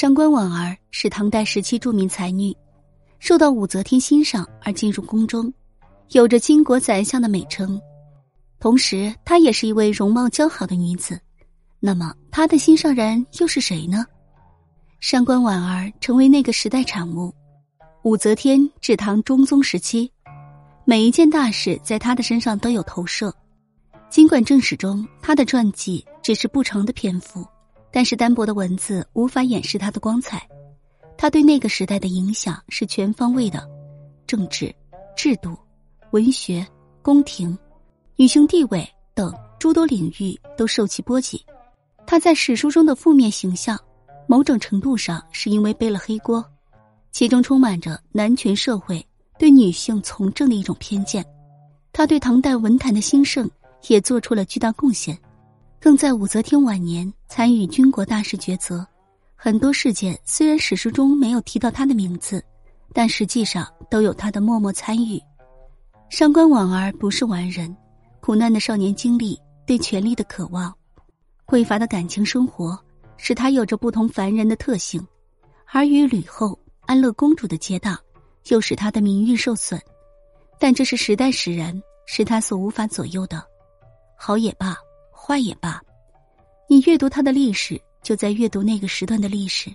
上官婉儿是唐代时期著名才女，受到武则天欣赏而进入宫中，有着巾帼宰相的美称。同时，她也是一位容貌姣好的女子。那么，她的心上人又是谁呢？上官婉儿成为那个时代产物。武则天至唐中宗时期，每一件大事在她的身上都有投射。尽管正史中她的传记只是不长的篇幅。但是单薄的文字无法掩饰他的光彩，他对那个时代的影响是全方位的，政治、制度、文学、宫廷、女性地位等诸多领域都受其波及。他在史书中的负面形象，某种程度上是因为背了黑锅，其中充满着男权社会对女性从政的一种偏见。他对唐代文坛的兴盛也做出了巨大贡献。更在武则天晚年参与军国大事抉择，很多事件虽然史书中没有提到他的名字，但实际上都有他的默默参与。上官婉儿不是完人，苦难的少年经历，对权力的渴望，匮乏的感情生活，使他有着不同凡人的特性，而与吕后、安乐公主的结党，又使他的名誉受损。但这是时代使然，是他所无法左右的。好也罢。坏也罢，你阅读他的历史，就在阅读那个时段的历史；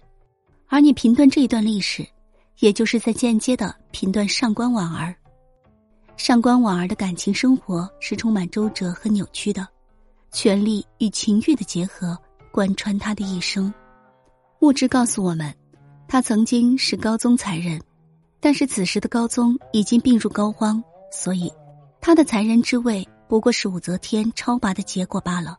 而你评断这一段历史，也就是在间接的评断上官婉儿。上官婉儿的感情生活是充满周折和扭曲的，权力与情欲的结合贯穿他的一生。物质告诉我们，他曾经是高宗才人，但是此时的高宗已经病入膏肓，所以他的才人之位。不过是武则天超拔的结果罢了。